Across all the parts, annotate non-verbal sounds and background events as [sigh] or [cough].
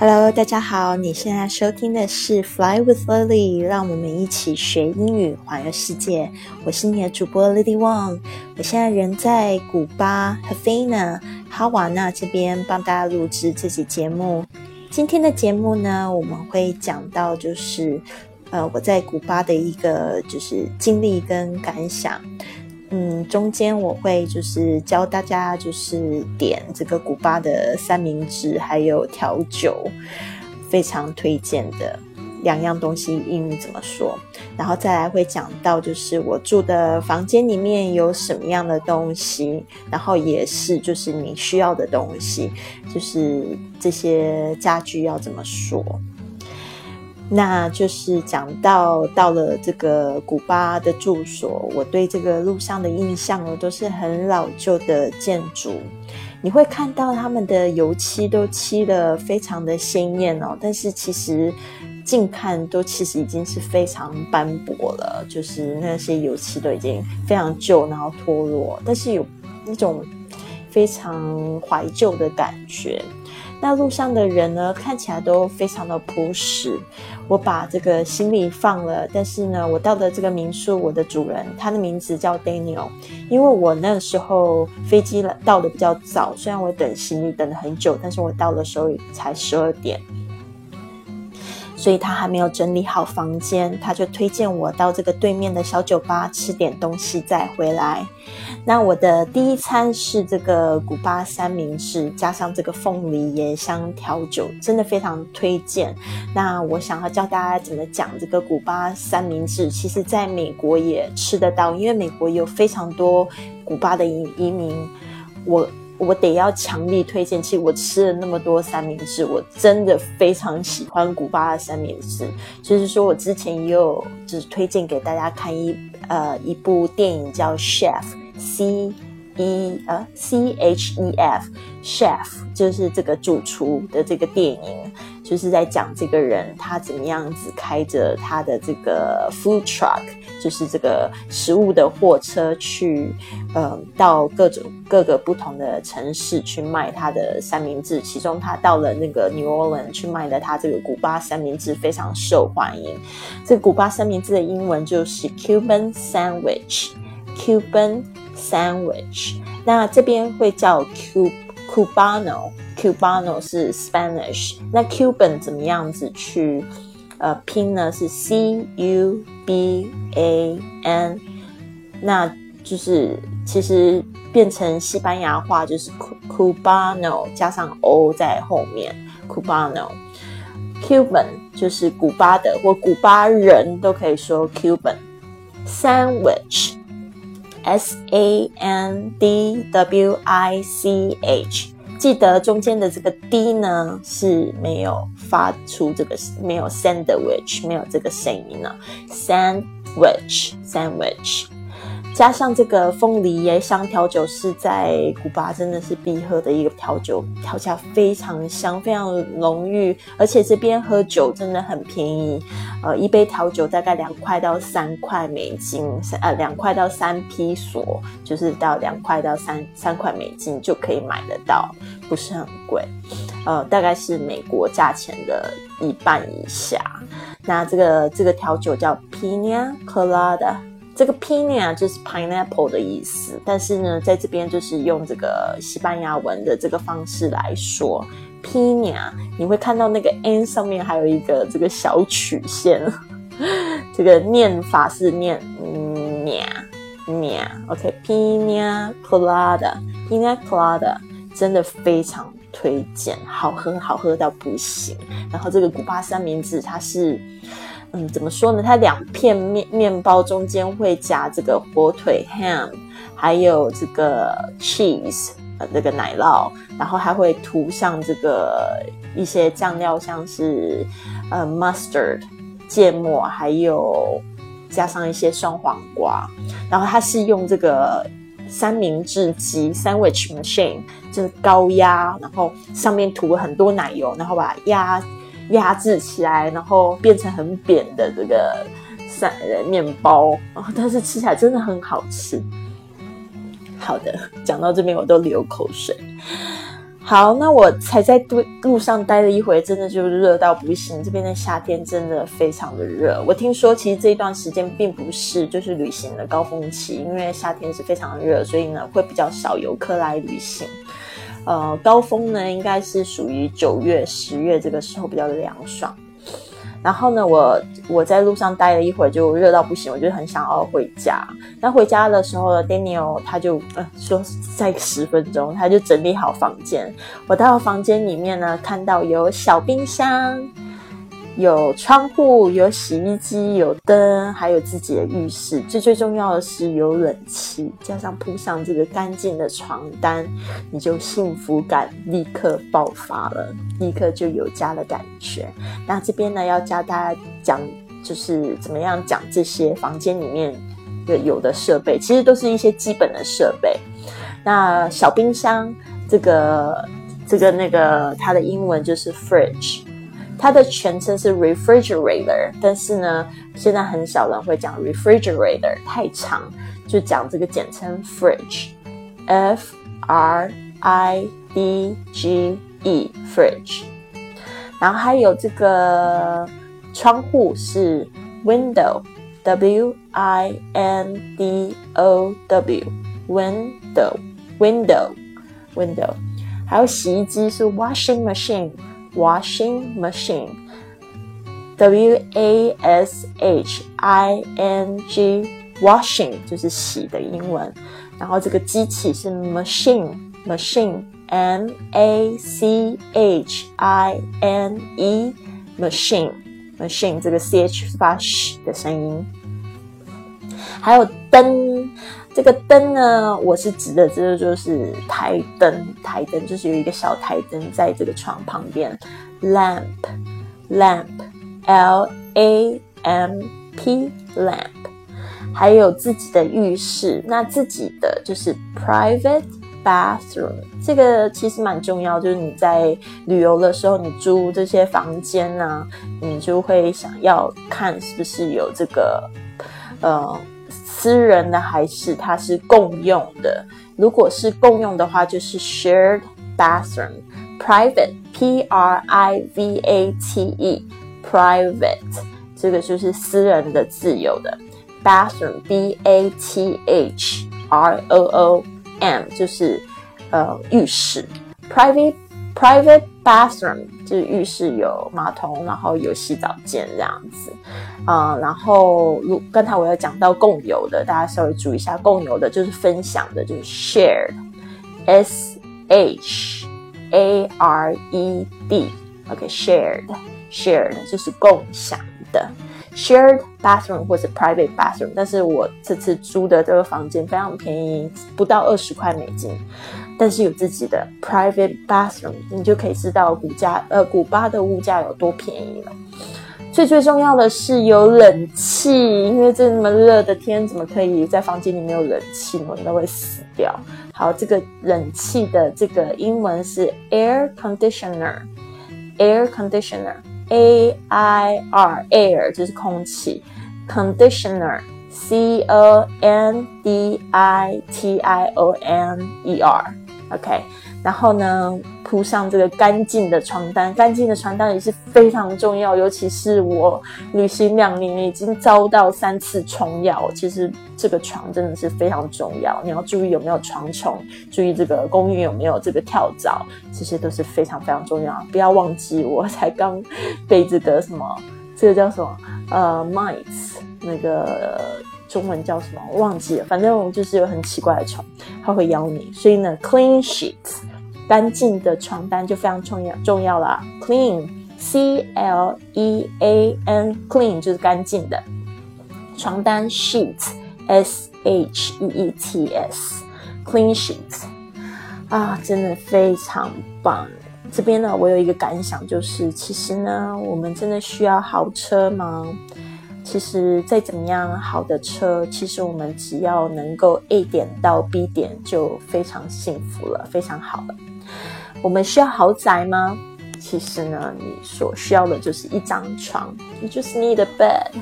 Hello，大家好，你现在收听的是 Fly with Lily，让我们一起学英语环游世界。我是你的主播 Lily Wang，我现在人在古巴 Havana 哈瓦那这边帮大家录制这期节目。今天的节目呢，我们会讲到就是呃我在古巴的一个就是经历跟感想。嗯，中间我会就是教大家就是点这个古巴的三明治，还有调酒，非常推荐的两样东西英语怎么说？然后再来会讲到就是我住的房间里面有什么样的东西，然后也是就是你需要的东西，就是这些家具要怎么说？那就是讲到到了这个古巴的住所，我对这个路上的印象哦，都是很老旧的建筑。你会看到他们的油漆都漆的非常的鲜艳哦，但是其实近看都其实已经是非常斑驳了，就是那些油漆都已经非常旧，然后脱落，但是有那种非常怀旧的感觉。那路上的人呢，看起来都非常的朴实。我把这个行李放了，但是呢，我到的这个民宿，我的主人他的名字叫 Daniel，因为我那时候飞机到的比较早，虽然我等行李等了很久，但是我到的时候才十二点。所以他还没有整理好房间，他就推荐我到这个对面的小酒吧吃点东西再回来。那我的第一餐是这个古巴三明治，加上这个凤梨椰香调酒，真的非常推荐。那我想要教大家怎么讲这个古巴三明治，其实在美国也吃得到，因为美国有非常多古巴的移移民。我。我得要强力推荐，其实我吃了那么多三明治，我真的非常喜欢古巴的三明治。就是说我之前也有就是推荐给大家看一呃一部电影叫 Chef C E 呃 C H E F Chef，就是这个主厨的这个电影。就是在讲这个人他怎么样子开着他的这个 food truck，就是这个食物的货车去，呃，到各种各个不同的城市去卖他的三明治。其中他到了那个 New Orleans 去卖的他这个古巴三明治非常受欢迎。这古巴三明治的英文就是 Cuban sandwich，Cuban sandwich。那这边会叫 Cubano。Cubano 是 Spanish，那 Cuban 怎么样子去呃拼呢？是 C U B A N，那就是其实变成西班牙话就是 Cubano 加上 O 在后面，Cubano，Cuban 就是古巴的或古巴人都可以说 Cuban。Sandwich Cuban，Sandwich，S A N D W I C H。记得中间的这个 d 呢是没有发出这个没有 sandwich 没有这个声音呢，sandwich sandwich。加上这个凤梨椰香调酒是在古巴真的是必喝的一个调酒，调起来非常香，非常浓郁，而且这边喝酒真的很便宜，呃，一杯调酒大概两块到三块美金，呃，两块到三披索，就是到两块到三三块美金就可以买得到，不是很贵，呃，大概是美国价钱的一半以下。那这个这个调酒叫 Pina Colada。这个 pina 就是 pineapple 的意思，但是呢，在这边就是用这个西班牙文的这个方式来说 pina，你会看到那个 n 上面还有一个这个小曲线，[laughs] 这个念法是念 nia nia。OK，pina colada，pina colada 真的非常推荐，好喝好喝到不行。然后这个古巴三明治它是。嗯，怎么说呢？它两片面面包中间会夹这个火腿 ham，还有这个 cheese，呃，这个奶酪，然后还会涂上这个一些酱料，像是呃 mustard 芥末，还有加上一些酸黄瓜。然后它是用这个三明治机 sandwich machine，就是高压，然后上面涂了很多奶油，然后把它压。压制起来，然后变成很扁的这个三面包，但是吃起来真的很好吃。好的，讲到这边我都流口水。好，那我才在路路上待了一回，真的就热到不行。这边的夏天真的非常的热。我听说，其实这一段时间并不是就是旅行的高峰期，因为夏天是非常热，所以呢会比较少游客来旅行。呃，高峰呢应该是属于九月、十月这个时候比较凉爽。然后呢，我我在路上待了一会儿，就热到不行，我就很想要回家。那回家的时候，Daniel 他就呃说再十分钟，他就整理好房间。我到房间里面呢，看到有小冰箱。有窗户，有洗衣机，有灯，还有自己的浴室。最最重要的是有冷气，加上铺上这个干净的床单，你就幸福感立刻爆发了，立刻就有家的感觉。那这边呢，要教大家讲，就是怎么样讲这些房间里面的有的设备，其实都是一些基本的设备。那小冰箱，这个这个那个，它的英文就是 fridge。它的全称是 refrigerator，但是呢，现在很少人会讲 refrigerator，太长，就讲这个简称 fridge，f r i d g e，fridge。然后还有这个窗户是 window，w i n d o w，window，window，window。还有洗衣机是 washing machine。washing machine. W A S H I N G washing 就是洗的英文，然后这个机器是 machine machine M A C H I N E machine machine 这个 C H 发 sh 的声音， 还有灯。这个灯呢，我是指的，这个就是台灯。台灯就是有一个小台灯在这个床旁边，lamp，lamp，L A M P，lamp。还有自己的浴室，那自己的就是 private bathroom。这个其实蛮重要，就是你在旅游的时候，你租这些房间呢，你就会想要看是不是有这个，呃。私人的还是它是共用的？如果是共用的话，就是 shared bathroom。private p r i v a t e private 这个就是私人的、自由的。bathroom b a t h r o o m 就是呃浴室。private private bathroom 就是浴室有马桶，然后有洗澡间这样子。啊，然后如刚才我有讲到共有的，大家稍微注意一下，共有的就是分享的，就是 shared，s h a r e d，OK，shared，shared 就是共享的，shared bathroom 或是 private bathroom。但是我这次租的这个房间非常便宜，不到二十块美金，但是有自己的 private bathroom，你就可以知道古家呃古巴的物价有多便宜了。最最重要的是有冷气，因为这么热的天，怎么可以在房间里没有冷气？我应该会死掉。好，这个冷气的这个英文是 air conditioner，air conditioner，a i r air 就是空气，conditioner c o n d i t i o n e r OK，。然后呢，铺上这个干净的床单，干净的床单也是非常重要。尤其是我旅行两年，已经遭到三次虫咬。其实这个床真的是非常重要，你要注意有没有床虫，注意这个公寓有没有这个跳蚤，这些都是非常非常重要。不要忘记，我才刚被这个什么，这个叫什么？呃，mites，那个中文叫什么？我忘记了。反正我就是有很奇怪的虫，它会咬你。所以呢，clean sheets。干净的床单就非常重要重要了，clean，c l e a n，clean 就是干净的。床单 sheets，s h e e t s，clean sheets，啊，真的非常棒。这边呢，我有一个感想，就是其实呢，我们真的需要豪车吗？其实再怎么样好的车，其实我们只要能够 A 点到 B 点就非常幸福了，非常好了。我们需要豪宅吗？其实呢，你所需要的就是一张床，You just need a bed。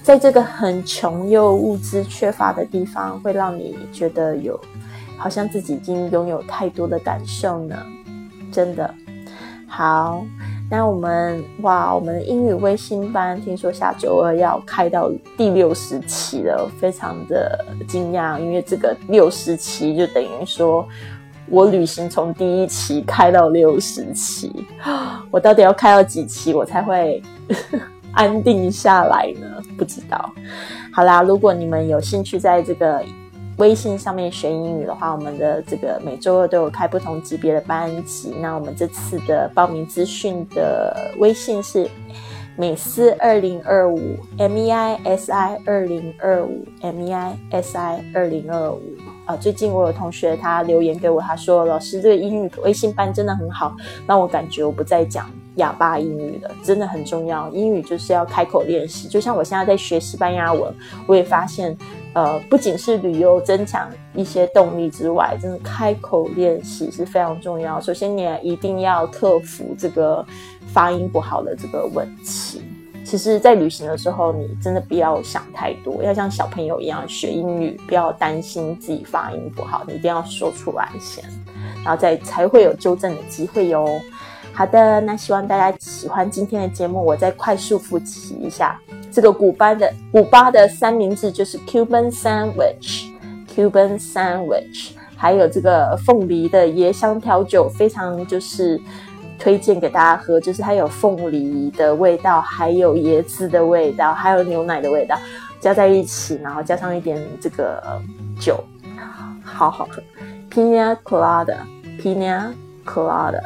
在这个很穷又物资缺乏的地方，会让你觉得有好像自己已经拥有太多的感受呢。真的好。那我们哇，我们英语微信班听说下周二要开到第六十期了，非常的惊讶，因为这个六十期就等于说我旅行从第一期开到六十期，[gasps] 我到底要开到几期我才会 [laughs] 安定下来呢？不知道。好啦，如果你们有兴趣在这个。微信上面学英语的话，我们的这个每周二都有开不同级别的班级。那我们这次的报名资讯的微信是美思二零二五 M E I S I 二零二五 M E I S I 二零二五啊。最近我有同学他留言给我，他说老师这个英语微信班真的很好，让我感觉我不再讲哑巴英语了，真的很重要。英语就是要开口练习，就像我现在在学西班牙文，我也发现。呃，不仅是旅游增强一些动力之外，真的开口练习是非常重要。首先，你一定要克服这个发音不好的这个问题。其实，在旅行的时候，你真的不要想太多，要像小朋友一样学英语，不要担心自己发音不好，你一定要说出来先，然后再才会有纠正的机会哟。好的，那希望大家喜欢今天的节目，我再快速复习一下。这个古巴的古巴的三明治就是 Cuban sandwich，Cuban sandwich，还有这个凤梨的椰香调酒，非常就是推荐给大家喝，就是它有凤梨的味道，还有椰子的味道，还有牛奶的味道，加在一起，然后加上一点这个酒，好好喝，Pina Colada，Pina Colada。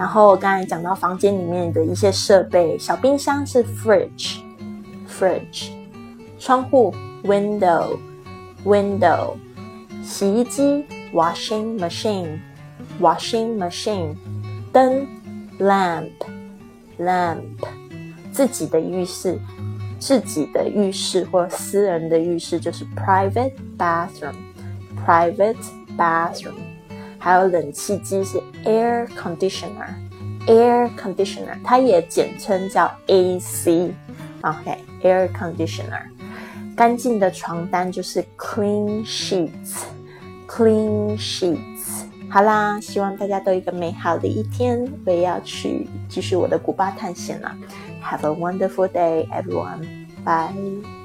然后我刚才讲到房间里面的一些设备，小冰箱是 fridge，fridge，窗户 window，window，洗衣机 washing machine，washing machine，灯 lamp，lamp，自己的浴室，自己的浴室或私人的浴室就是 private bathroom，private bathroom。还有冷气机是 air conditioner，air conditioner，它也简称叫 AC，OK，air conditioner。干净的床单就是 clean sheets，clean sheets。好啦，希望大家都有一个美好的一天，我也要去继续我的古巴探险了。Have a wonderful day, everyone. Bye.